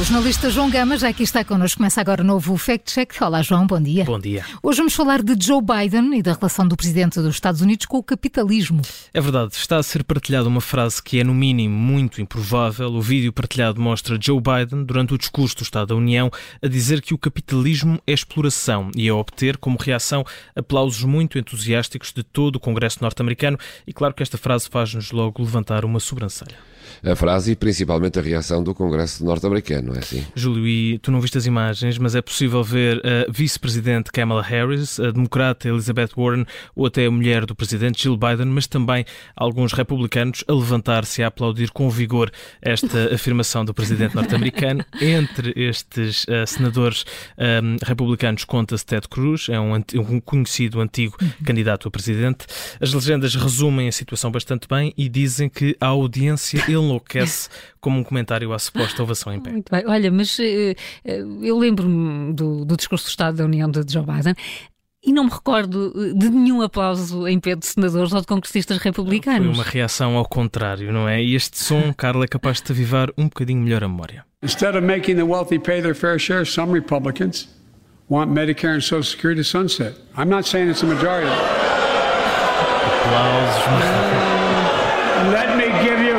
o jornalista João Gama já aqui está connosco. Começa agora o novo Fact Check. Olá, João, bom dia. Bom dia. Hoje vamos falar de Joe Biden e da relação do presidente dos Estados Unidos com o capitalismo. É verdade, está a ser partilhada uma frase que é, no mínimo, muito improvável. O vídeo partilhado mostra Joe Biden, durante o discurso do Estado da União, a dizer que o capitalismo é exploração e a obter, como reação, aplausos muito entusiásticos de todo o Congresso norte-americano. E claro que esta frase faz-nos logo levantar uma sobrancelha a frase e principalmente a reação do Congresso norte-americano, não é assim? Júlio, e tu não viste as imagens, mas é possível ver a vice-presidente Kamala Harris, a democrata Elizabeth Warren ou até a mulher do presidente Jill Biden, mas também alguns republicanos a levantar-se e a aplaudir com vigor esta afirmação do presidente norte-americano. Entre estes uh, senadores um, republicanos conta-se Ted Cruz, é um, um conhecido antigo uhum. candidato a presidente. As legendas resumem a situação bastante bem e dizem que a audiência enlouquece como um comentário à suposta ovação em pé. Muito bem. Olha, mas uh, eu lembro-me do, do discurso do Estado da União de Joe Biden e não me recordo eh, de nenhum aplauso em pé de senadores ou de congressistas republicanos. Foi uma reação ao contrário, não é? E este som, Carla, é capaz de te avivar um bocadinho melhor a memória. Instead of making the wealthy pay their fair share, some Republicans want Medicare and Social Security to sunset. I'm not saying it's a majority. Aplausos. Let me give you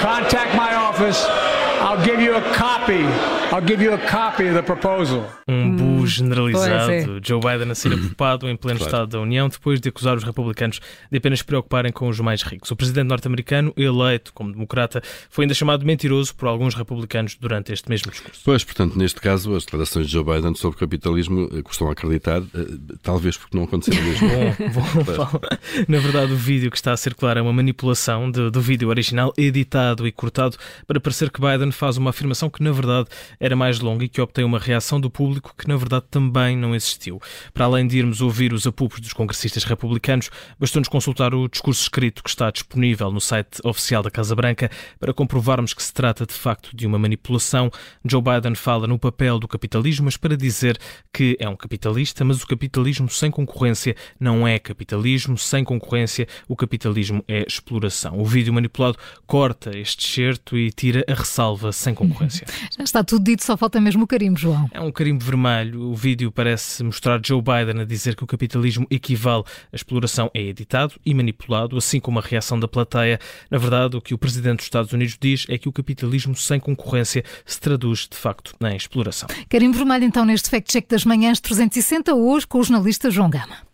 contact my office. I'll give you a copy. I'll give you a copy of the proposal. Um bu generalizado. É. Joe Biden a ser apupado em pleno claro. Estado da União depois de acusar os republicanos de apenas se preocuparem com os mais ricos. O presidente norte-americano, eleito como democrata, foi ainda chamado mentiroso por alguns republicanos durante este mesmo discurso. Pois, portanto, neste caso, as declarações de Joe Biden sobre capitalismo eh, custam acreditar, eh, talvez porque não aconteceram mesmo. bom, bom, Na verdade, o vídeo que está a circular é uma manipulação de, do vídeo original, editado e cortado para parecer que Biden faz uma afirmação que, na verdade, era mais longa e que obtém uma reação do público que, na verdade, também não existiu. Para além de irmos ouvir os apupos dos congressistas republicanos, bastou-nos consultar o discurso escrito que está disponível no site oficial da Casa Branca para comprovarmos que se trata, de facto, de uma manipulação. Joe Biden fala no papel do capitalismo, mas para dizer que é um capitalista, mas o capitalismo sem concorrência não é capitalismo, sem concorrência o capitalismo é exploração. O vídeo manipulado corta este excerto e tira a ressalva sem concorrência. Já está tudo dito, só falta mesmo o carimbo, João. É um carimbo vermelho. O vídeo parece mostrar Joe Biden a dizer que o capitalismo equivale à exploração é editado e manipulado, assim como a reação da plateia. Na verdade, o que o presidente dos Estados Unidos diz é que o capitalismo sem concorrência se traduz, de facto, em exploração. Carimbo vermelho, então, neste Fact Check das Manhãs 360, hoje com o jornalista João Gama.